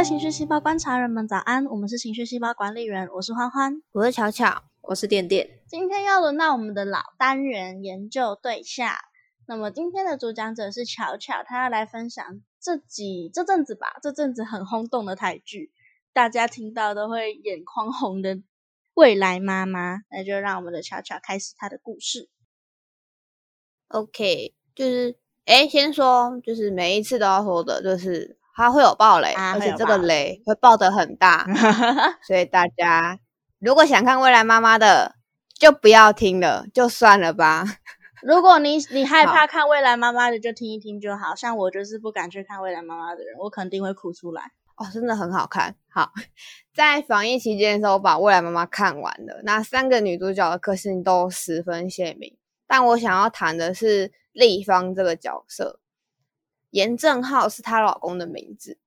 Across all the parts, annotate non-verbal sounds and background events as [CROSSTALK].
位情绪细胞观察人们，早安！我们是情绪细胞管理员，我是欢欢，我是巧巧，我是点点。今天要轮到我们的老单元研究对象。那么今天的主讲者是巧巧，她要来分享这几这阵子吧，这阵子很轰动的台剧，大家听到都会眼眶红的《未来妈妈》。那就让我们的巧巧开始她的故事。OK，就是哎，先说，就是每一次都要说的，就是它会有暴雷，而且这个雷会爆得很大，[LAUGHS] 所以大家如果想看《未来妈妈》的，就不要听了，就算了吧。[LAUGHS] 如果你你害怕看未来妈妈的，就听一听就好。像我就是不敢去看未来妈妈的人，我肯定会哭出来。哦，真的很好看。好，[LAUGHS] 在防疫期间的时候，把未来妈妈看完了。那三个女主角的个性都十分鲜明，但我想要谈的是立方这个角色。严正浩是她老公的名字，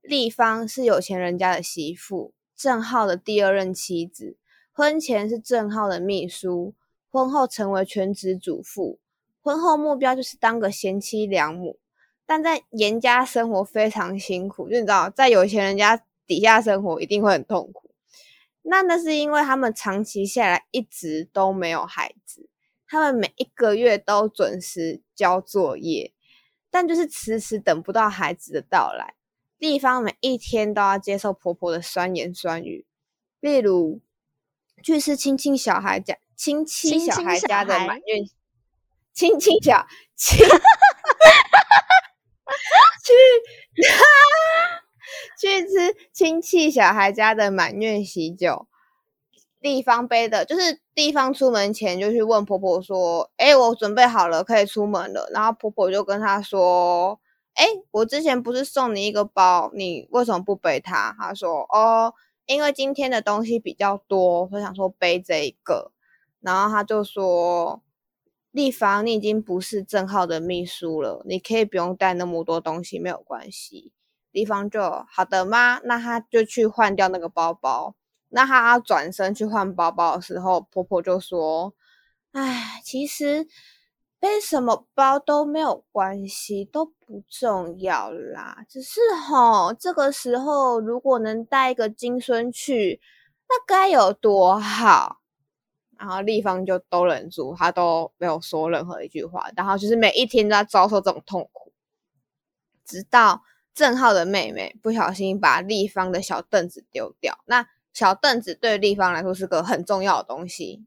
丽芳是有钱人家的媳妇，郑浩的第二任妻子，婚前是郑浩的秘书。婚后成为全职主妇，婚后目标就是当个贤妻良母，但在严家生活非常辛苦，就你知道，在有钱人家底下生活一定会很痛苦。那那是因为他们长期下来一直都没有孩子，他们每一个月都准时交作业，但就是迟迟等不到孩子的到来。地方每一天都要接受婆婆的酸言酸语，例如去吃亲戚小孩家。亲戚小孩家的满月，亲戚小亲，[LAUGHS] 去 [LAUGHS] 去吃亲戚小孩家的满月喜酒。地方背的，就是地方出门前就去问婆婆说：“哎，我准备好了，可以出门了。”然后婆婆就跟他说：“哎，我之前不是送你一个包，你为什么不背它？”他说：“哦，因为今天的东西比较多，我想说背这一个。”然后他就说：“立方，你已经不是郑浩的秘书了，你可以不用带那么多东西，没有关系。”立方就好的吗？那他就去换掉那个包包。那他转身去换包包的时候，婆婆就说：“哎，其实背什么包都没有关系，都不重要啦。只是吼，这个时候如果能带一个金孙去，那该有多好。”然后立方就都忍住，他都没有说任何一句话。然后就是每一天都在遭受这种痛苦，直到郑浩的妹妹不小心把立方的小凳子丢掉。那小凳子对立方来说是个很重要的东西，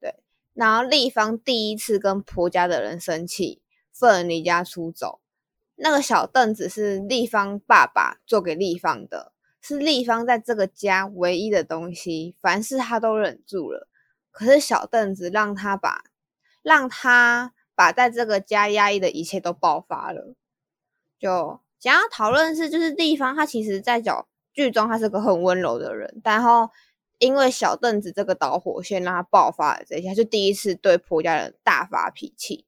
对。然后立方第一次跟婆家的人生气，愤离家出走。那个小凳子是立方爸爸做给立方的，是立方在这个家唯一的东西，凡事他都忍住了。可是小凳子让他把，让他把在这个家压抑的一切都爆发了。就想要讨论是，就是地方他其实在角剧中他是个很温柔的人，然后因为小凳子这个导火线让他爆发了这一下，就第一次对婆家人大发脾气。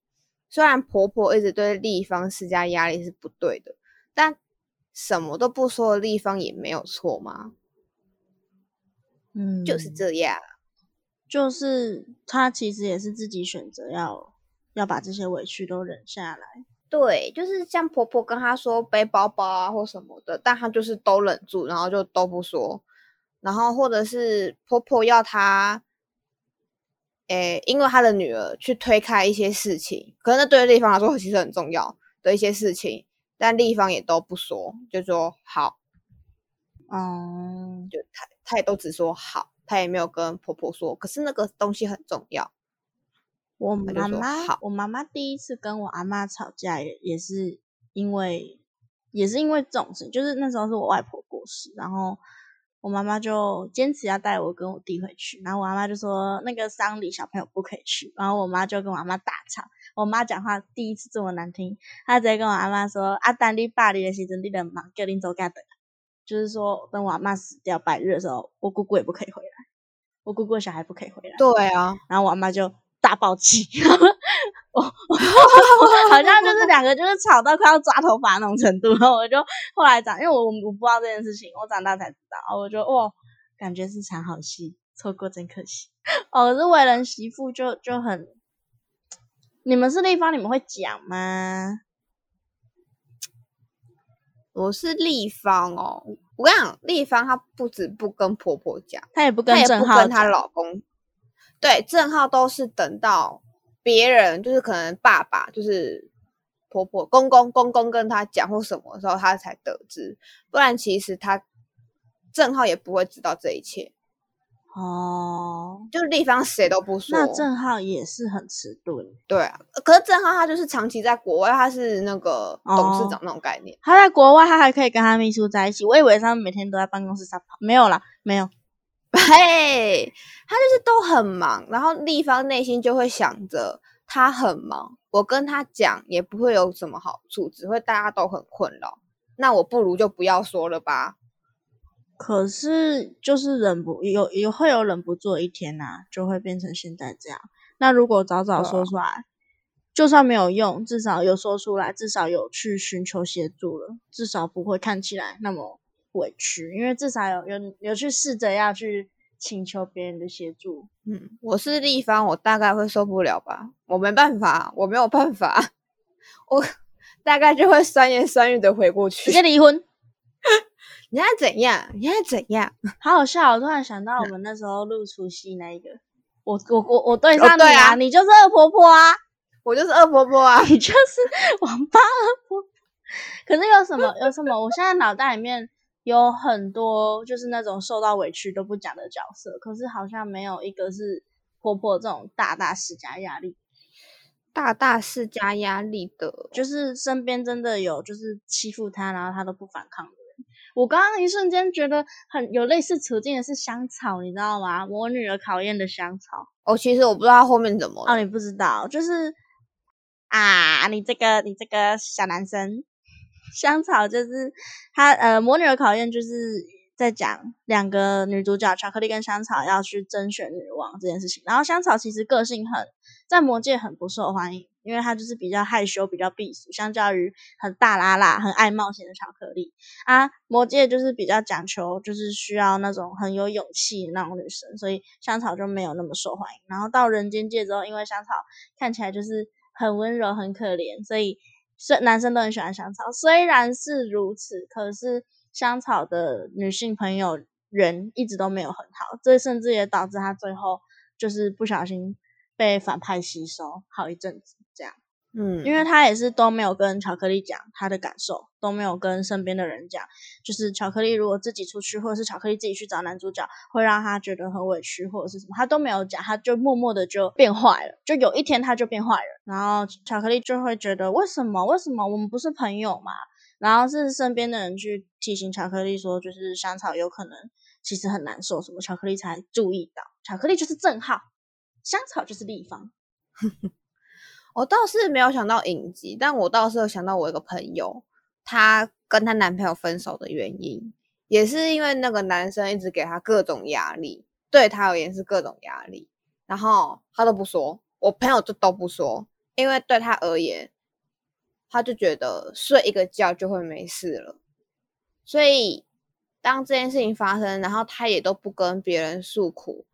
虽然婆婆一直对立方施加压力是不对的，但什么都不说的立方也没有错吗？嗯，就是这样。就是他其实也是自己选择要要把这些委屈都忍下来。对，就是像婆婆跟她说背包包啊或什么的，但她就是都忍住，然后就都不说。然后或者是婆婆要她，诶，因为她的女儿去推开一些事情，可能对立方来说其实很重要的一些事情，但立方也都不说，就说好。嗯，就她她也都只说好。她也没有跟婆婆说，可是那个东西很重要。我妈妈，我妈妈第一次跟我阿妈吵架，也也是因为，也是因为这种事，就是那时候是我外婆过世，然后我妈妈就坚持要带我跟我弟回去，然后我阿妈就说那个丧礼小朋友不可以去，然后我妈就跟我阿妈大吵。我妈讲话第一次这么难听，她直接跟我阿妈说：“阿丹你爸你的时阵，你的忙叫你走家等。”就是说，等我阿妈死掉百日的时候，我姑姑也不可以回来，我姑姑的小孩不可以回来。对啊，然后我阿妈就大爆气，好像就是两个就是吵到快要抓头发那种程度。然后我就后来长，因为我我不知道这件事情，我长大才知道。我就哇，感觉是场好戏，错过真可惜。哦，是为人媳妇就就很，你们是立方，你们会讲吗？我是立方哦，我跟你讲，立方她不止不跟婆婆讲，她也不跟她老公。对，郑浩都是等到别人，就是可能爸爸，就是婆婆、公公、公公跟他讲或什么时候，他才得知。不然其实他郑浩也不会知道这一切。哦，就是地方谁都不说。那郑浩也是很迟钝。对啊，可是郑浩他就是长期在国外，他是那个董事长那种概念。他在国外，他还可以跟他秘书在一起。我以为他们每天都在办公室撒泡，没有啦，没有。[LAUGHS] 嘿，他就是都很忙，然后立方内心就会想着他很忙，我跟他讲也不会有什么好处，只会大家都很困扰。那我不如就不要说了吧。可是就是忍不有也会有忍不住一天呐，就会变成现在这样。那如果早早说出来，就算没有用，至少有说出来，至少有去寻求协助了，至少不会看起来那么委屈，因为至少有有有去试着要去请求别人的协助。嗯，我是立方，我大概会受不了吧，我没办法，我没有办法，我大概就会酸言酸语的回过去，直接离婚。[LAUGHS] 你在怎样？你在怎样？[LAUGHS] 好好笑！我突然想到我们那时候录除夕那一个，我我我我对上你啊，你就是恶婆婆啊，[LAUGHS] 我就是恶婆婆啊，你就是王八二婆。可是有什么有什么？我现在脑袋里面有很多就是那种受到委屈都不讲的角色，可是好像没有一个是婆婆这种大大施加压力、大大施加压力的，就是身边真的有就是欺负她，然后她都不反抗的人。我刚刚一瞬间觉得很有类似处境的是香草，你知道吗？我女儿考验的香草。哦，其实我不知道后面怎么。哦，你不知道，就是啊，你这个你这个小男生，香草就是他呃，魔女的考验就是在讲两个女主角巧克力跟香草要去甄选女王这件事情。然后香草其实个性很在魔界很不受欢迎。因为她就是比较害羞、比较避俗，相较于很大拉拉、很爱冒险的巧克力啊，魔界就是比较讲求，就是需要那种很有勇气那种女生，所以香草就没有那么受欢迎。然后到人间界之后，因为香草看起来就是很温柔、很可怜，所以虽男生都很喜欢香草。虽然是如此，可是香草的女性朋友人一直都没有很好，这甚至也导致他最后就是不小心。被反派吸收好一阵子，这样，嗯，因为他也是都没有跟巧克力讲他的感受，都没有跟身边的人讲，就是巧克力如果自己出去，或者是巧克力自己去找男主角，会让他觉得很委屈，或者是什么，他都没有讲，他就默默的就变坏了，就有一天他就变坏了，然后巧克力就会觉得为什么？为什么我们不是朋友嘛？然后是身边的人去提醒巧克力说，就是香草有可能其实很难受，什么巧克力才注意到，巧克力就是正号。香草就是立方，[LAUGHS] 我倒是没有想到影集，但我倒是有想到我一个朋友，她跟她男朋友分手的原因，也是因为那个男生一直给她各种压力，对她而言是各种压力，然后她都不说，我朋友就都不说，因为对她而言，她就觉得睡一个觉就会没事了，所以当这件事情发生，然后她也都不跟别人诉苦，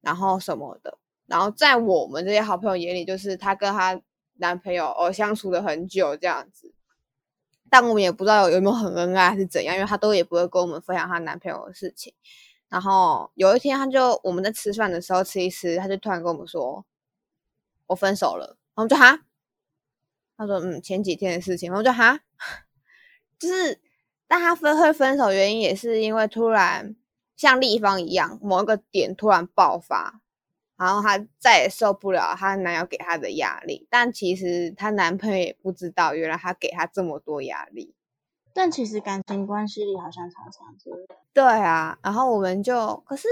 然后什么的。然后在我们这些好朋友眼里，就是她跟她男朋友哦相处了很久这样子，但我们也不知道有没有很恩爱还是怎样，因为她都也不会跟我们分享她男朋友的事情。然后有一天，她就我们在吃饭的时候吃一吃，她就突然跟我们说：“我分手了。”我们就哈，她说：“嗯，前几天的事情。”我们就哈，[LAUGHS] 就是但她分会分手原因也是因为突然像立方一样某一个点突然爆发。然后她再也受不了她男友给她的压力，但其实她男朋友也不知道，原来她给她这么多压力。但其实感情关系里好像常常这样。对啊，然后我们就，可是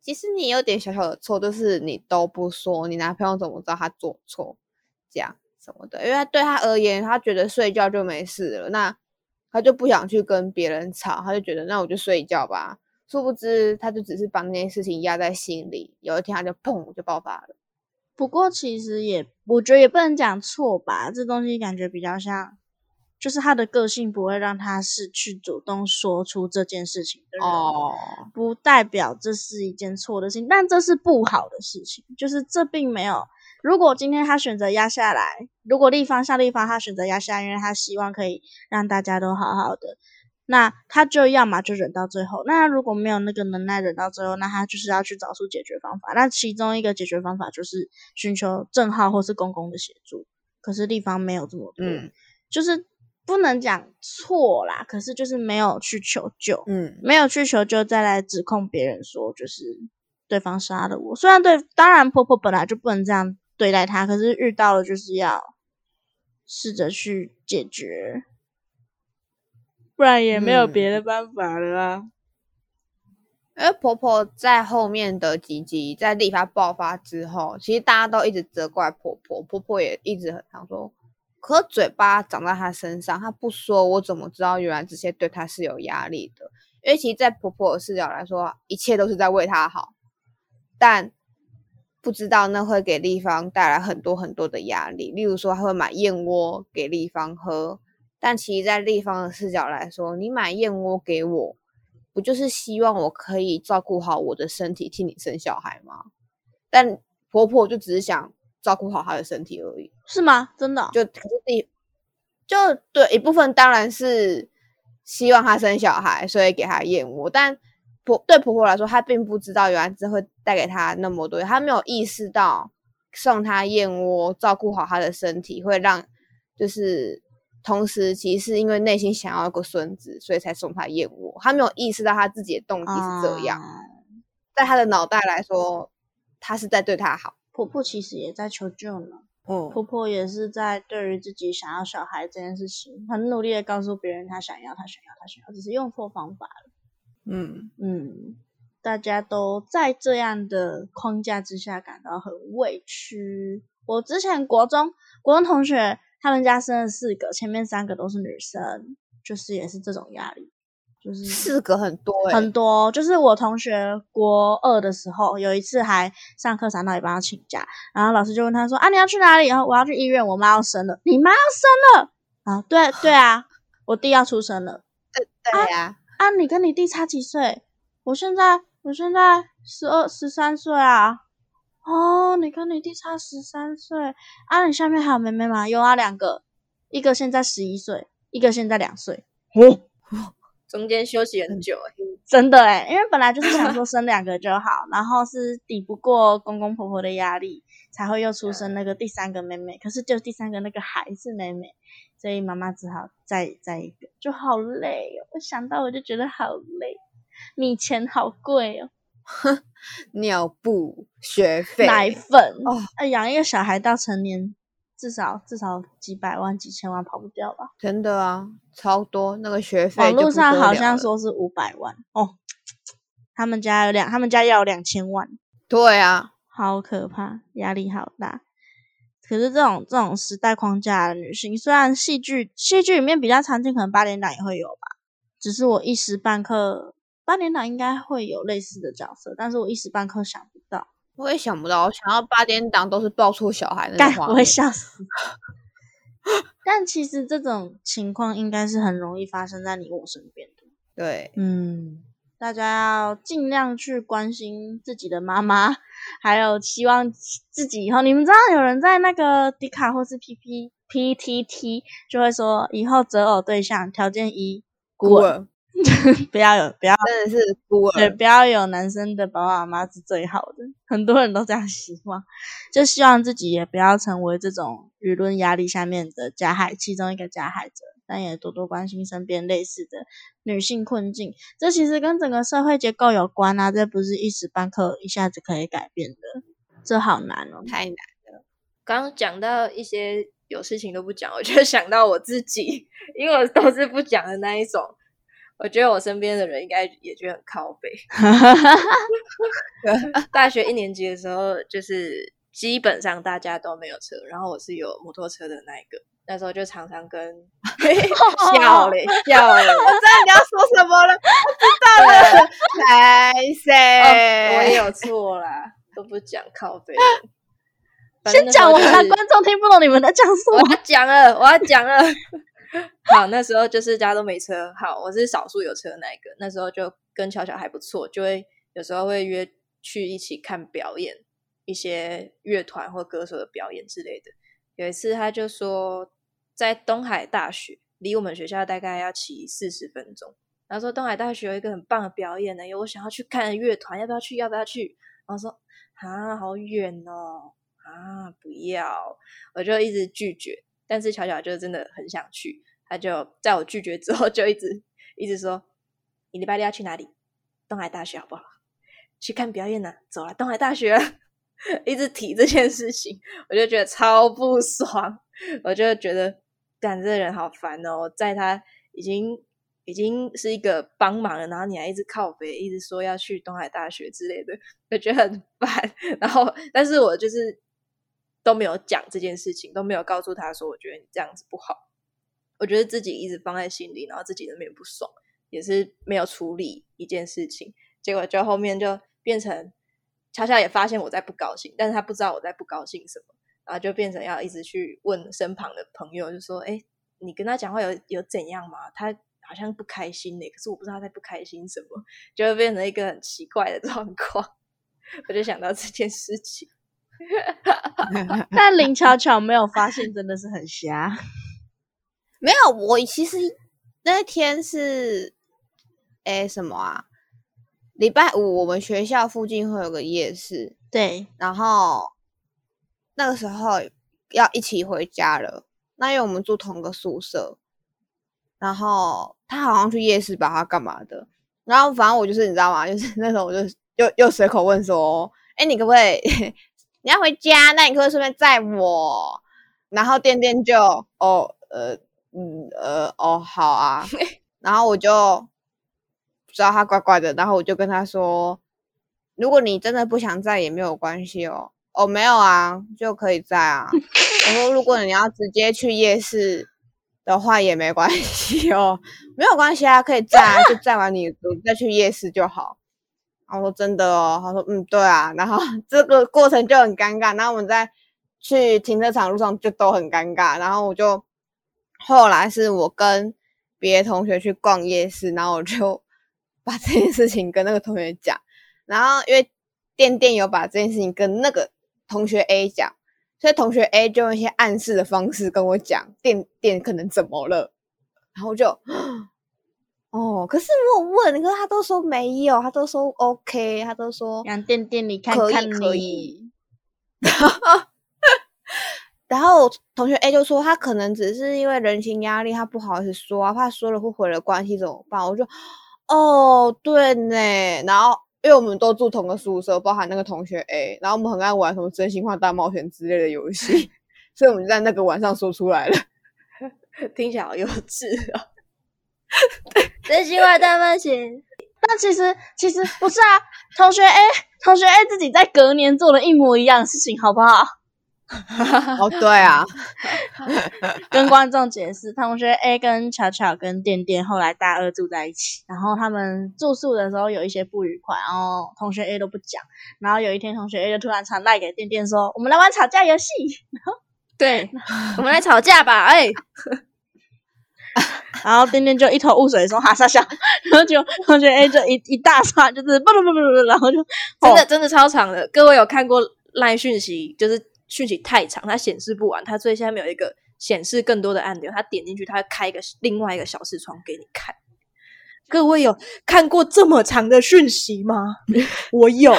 其实你有点小小的错，就是你都不说，你男朋友怎么知道他做错这样什么的？因为对他而言，他觉得睡觉就没事了，那他就不想去跟别人吵，他就觉得那我就睡觉吧。殊不知，他就只是把那件事情压在心里。有一天，他就砰就爆发了。不过，其实也，我觉得也不能讲错吧。这东西感觉比较像，就是他的个性不会让他是去主动说出这件事情的人。哦，不代表这是一件错的事情，但这是不好的事情。就是这并没有，如果今天他选择压下来，如果立方向立方他选择压下来，因为他希望可以让大家都好好的。那他就要么就忍到最后，那如果没有那个能耐忍到最后，那他就是要去找出解决方法。那其中一个解决方法就是寻求正号或是公公的协助。可是地方没有这么多，就是不能讲错啦。可是就是没有去求救，嗯，没有去求救，再来指控别人说就是对方杀了我。虽然对，当然婆婆本来就不能这样对待他，可是遇到了就是要试着去解决。不然也没有别的办法了为婆婆在后面的几集在立法爆发之后，其实大家都一直责怪婆婆，婆婆也一直很常说，可嘴巴长在她身上，她不说，我怎么知道原来这些对她是有压力的？因为其实，在婆婆的视角来说，一切都是在为她好，但不知道那会给立方带来很多很多的压力，例如说，她会买燕窝给立方喝。但其实，在立方的视角来说，你买燕窝给我，不就是希望我可以照顾好我的身体，替你生小孩吗？但婆婆就只是想照顾好她的身体而已，是吗？真的？就可是第，就对一部分当然是希望她生小孩，所以给她燕窝。但婆对婆婆来说，她并不知道原来这会带给她那么多，她没有意识到送她燕窝，照顾好她的身体会让就是。同时，其实是因为内心想要一个孙子，所以才送他燕窝。他没有意识到他自己的动机是这样，在他的脑袋来说，他是在对他好。婆婆其实也在求救呢。哦，婆婆也是在对于自己想要小孩这件事情，很努力的告诉别人她想要，她想要，她想要，只是用错方法了。嗯嗯，大家都在这样的框架之下感到很委屈。我之前国中国中同学。他们家生了四个，前面三个都是女生，就是也是这种压力，就是四个很多很多。就是我同学国二的时候，有一次还上课上到一半要请假，然后老师就问他说：“啊，你要去哪里？”然后我要去医院，我妈要生了。你妈要生了啊？对对啊，我弟要出生了。[LAUGHS] 对对呀。啊，你跟你弟差几岁？我现在我现在十二十三岁啊。哦，你跟你弟差十三岁啊？你下面还有妹妹吗？有啊，两个，一个现在十一岁，一个现在两岁。哦，中间休息很久哎，[LAUGHS] 真的哎，因为本来就是想说生两个就好，然后是抵不过公公婆婆的压力，才会又出生那个第三个妹妹。可是就第三个那个还是妹妹，所以妈妈只好再再一个，就好累哦。我想到我就觉得好累，米钱好贵哦。[LAUGHS] 尿布、学费、奶粉哦，哎，养一个小孩到成年，至少至少几百万、几千万跑不掉吧？真的啊，超多那个学费。网络上好像说是五百万哦，他们家有两，他们家要两千万。对啊，好可怕，压力好大。可是这种这种时代框架的女性，虽然戏剧戏剧里面比较常见，可能八点档也会有吧，只是我一时半刻。八点档应该会有类似的角色，但是我一时半刻想不到。我也想不到，我想要八点档都是抱错小孩的话，我会笑死。[LAUGHS] 但其实这种情况应该是很容易发生在你我身边的。对，嗯，大家要尽量去关心自己的妈妈，还有希望自己以后。你们知道有人在那个迪卡或是 P P P T T 就会说，以后择偶对象条件一孤儿。[LAUGHS] 不要有，不要真的是孤儿，对，不要有男生的爸爸妈妈是最好的。很多人都这样希望，就希望自己也不要成为这种舆论压力下面的加害其中一个加害者，但也多多关心身边类似的女性困境。这其实跟整个社会结构有关啊，这不是一时半刻一下子可以改变的，这好难哦，太难了。刚刚讲到一些有事情都不讲，我就想到我自己，因为我都是不讲的那一种。我觉得我身边的人应该也觉得很靠背。[LAUGHS] 大学一年级的时候，就是基本上大家都没有车，然后我是有摩托车的那一个。那时候就常常跟笑 [LAUGHS] 嘞笑嘞，我知道你要说什么了，我知道了。来谁？我也有错啦，都不讲靠背。先讲，我怕观众听不懂你们在讲什么。我要讲了，我要讲了。[LAUGHS] [LAUGHS] 好，那时候就是家都没车。好，我是少数有车那一个。那时候就跟巧巧还不错，就会有时候会约去一起看表演，一些乐团或歌手的表演之类的。有一次他就说，在东海大学离我们学校大概要骑四十分钟。然后说东海大学有一个很棒的表演呢，有我想要去看乐团，要不要去？要不要去？然后说啊，好远哦，啊，不要，我就一直拒绝。但是巧巧就真的很想去，他就在我拒绝之后，就一直一直说：“你礼拜六要去哪里？东海大学好不好？去看表演呢？走了，东海大学。[LAUGHS] ”一直提这件事情，我就觉得超不爽。我就觉得，干这人好烦哦，在他已经已经是一个帮忙了，然后你还一直靠北，一直说要去东海大学之类的，我觉得很烦。然后，但是我就是都没有讲这件事情，都没有告诉他说，我觉得你这样子不好。我觉得自己一直放在心里，然后自己那边不爽，也是没有处理一件事情，结果就后面就变成巧巧也发现我在不高兴，但是他不知道我在不高兴什么，然后就变成要一直去问身旁的朋友，就说：“哎，你跟他讲话有有怎样吗？他好像不开心呢，可是我不知道他在不开心什么，就会变成一个很奇怪的状况。”我就想到这件事情，[LAUGHS] 但林巧巧没有发现，真的是很瞎。没有，我其实那天是，哎，什么啊？礼拜五我们学校附近会有个夜市，对，然后那个时候要一起回家了。那因为我们住同个宿舍，然后他好像去夜市吧，他干嘛的？然后反正我就是你知道吗？[LAUGHS] 就是那时候我就又又随口问说：“哎，你可不可以 [LAUGHS] 你要回家？那你可不可以顺便载我？”然后店店就哦呃。嗯呃哦好啊，然后我就知道他怪怪的，然后我就跟他说，如果你真的不想在也没有关系哦，哦没有啊就可以在啊。[LAUGHS] 我说如果你要直接去夜市的话也没关系哦，没有关系啊，可以在啊，就在完你再去夜市就好。然后我说真的哦，他说嗯对啊，然后 [LAUGHS] 这个过程就很尴尬，然后我们在去停车场路上就都很尴尬，然后我就。后来是我跟别的同学去逛夜市，然后我就 [LAUGHS] 把这件事情跟那个同学讲，然后因为店店有把这件事情跟那个同学 A 讲，所以同学 A 就用一些暗示的方式跟我讲店店可能怎么了，然后就哦，可是我问，可是他都说没有，他都说 OK，他都说让店店你看看可以。[LAUGHS] 然后同学 A 就说他可能只是因为人情压力，他不好意思说啊，怕说了会毁了关系怎么办？我就哦对呢。然后因为我们都住同个宿舍，包含那个同学 A，然后我们很爱玩什么真心话大冒险之类的游戏，[LAUGHS] 所以我们就在那个晚上说出来了。[LAUGHS] 听起来好幼稚哦！[LAUGHS] 真心话大冒险。那其实其实不是啊，同学 A 同学 A 自己在隔年做了一模一样的事情，好不好？哦，对啊，跟观众解释，同学 A 跟巧巧跟店店后来大二住在一起，然后他们住宿的时候有一些不愉快，然后同学 A 都不讲，然后有一天同学 A 就突然传赖给店店说：“我们来玩吵架游戏。[LAUGHS] ”然后对，我们来吵架吧，哎，然后店店就一头雾水说：“哈傻笑。”然后就同学 A 就一一大串就是不不不不不，然后就真的真的超长的，各位有看过赖讯息就是。讯息太长，它显示不完，它最下面有一个显示更多的按钮，它点进去，它会开一个另外一个小视窗给你看。各位有看过这么长的讯息吗？[LAUGHS] 我有，[LAUGHS]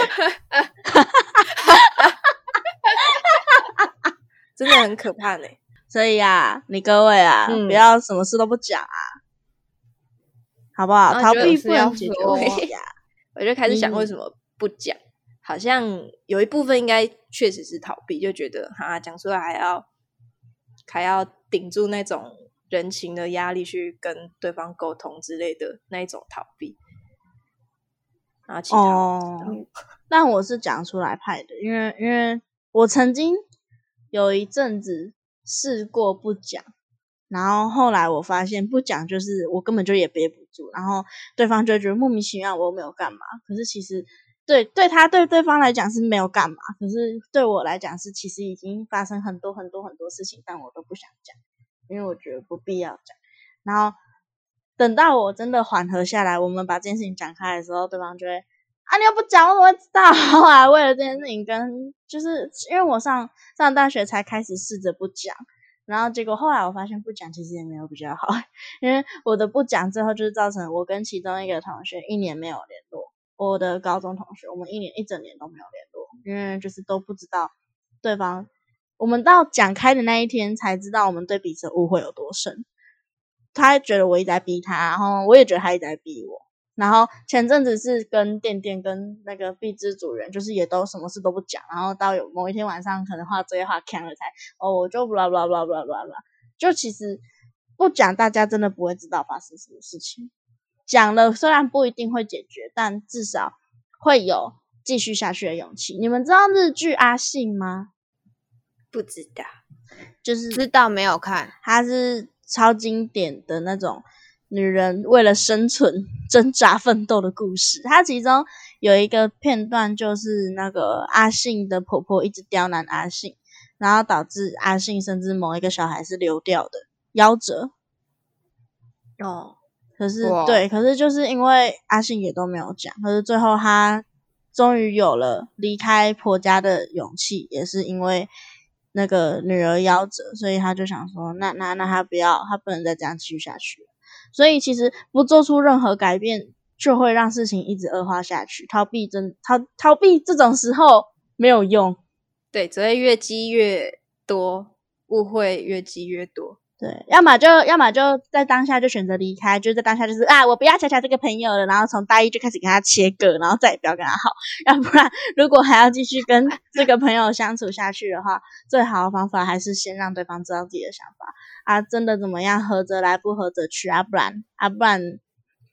真的很可怕呢。所以啊，你各位啊，不要什么事都不讲啊，好不好？逃避不能解决问题啊。[LAUGHS] 我就开始想，为什么不讲？好像有一部分应该确实是逃避，就觉得哈讲出来还要还要顶住那种人情的压力去跟对方沟通之类的那一种逃避。然后其他哦，但我是讲出来派的，因为因为我曾经有一阵子试过不讲，然后后来我发现不讲就是我根本就也憋不住，然后对方就觉得莫名其妙，我又没有干嘛，可是其实。对，对他对对方来讲是没有干嘛，可是对我来讲是其实已经发生很多很多很多事情，但我都不想讲，因为我觉得不必要讲。然后等到我真的缓和下来，我们把这件事情讲开的时候，对方就会啊，你又不讲，我怎么会知道？后 [LAUGHS] 来为了这件事情，跟就是因为我上上大学才开始试着不讲，然后结果后来我发现不讲其实也没有比较好，[LAUGHS] 因为我的不讲最后就是造成我跟其中一个同学一年没有联络。我的高中同学，我们一年一整年都没有联络，因为就是都不知道对方。我们到讲开的那一天才知道我们对彼此误会有多深。他觉得我一直在逼他，然后我也觉得他一直在逼我。然后前阵子是跟店店跟那个壁纸主人，就是也都什么事都不讲。然后到有某一天晚上，可能画作业画看了才哦，我就 blah blah blah blah blah blah。就其实不讲，大家真的不会知道发生什么事情。讲了虽然不一定会解决，但至少会有继续下去的勇气。你们知道日剧《阿信》吗？不知道，就是知道没有看，它是超经典的那种。女人为了生存挣扎奋斗的故事，它其中有一个片段，就是那个阿信的婆婆一直刁难阿信，然后导致阿信甚至某一个小孩是流掉的，夭折。哦，可是对，可是就是因为阿信也都没有讲，可是最后他终于有了离开婆家的勇气，也是因为那个女儿夭折，所以他就想说，那那那他不要，他不能再这样继续下去。所以其实不做出任何改变，就会让事情一直恶化下去。逃避真逃逃避这种时候没有用，对，只会越积越多，误会越积越多。对，要么就要么就在当下就选择离开，就在当下就是啊，我不要巧巧这个朋友了，然后从大一就开始跟他切割，然后再也不要跟他好。要不然，如果还要继续跟这个朋友相处下去的话，最好的方法还是先让对方知道自己的想法。啊，真的怎么样？合则来，不合则去啊，不然啊，不然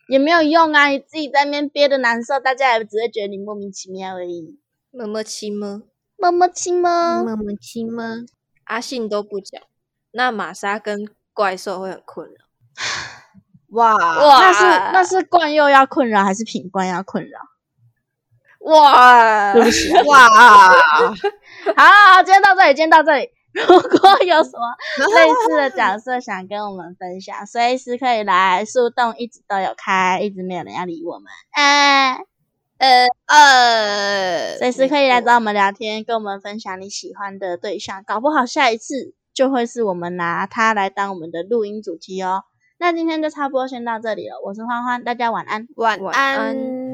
也没有用啊！你自己在那边憋的难受，大家也只会觉得你莫名其妙而已。么么亲吗？么么亲吗？么么亲吗？阿信都不讲。那玛莎跟怪兽会很困扰，[LAUGHS] 哇哇，那是那是冠佑要困扰，还是品冠要困扰？哇，对不起，[LAUGHS] 哇，好，今天到这里，今天到这里。如果有什么类似的角色想跟我们分享，随时可以来树洞，一直都有开，一直没有人要理我们。哎，呃呃，随时可以来找我们聊天，跟我们分享你喜欢的对象，搞不好下一次。就会是我们拿它来当我们的录音主题哦。那今天就差不多先到这里了。我是欢欢，大家晚安，晚安。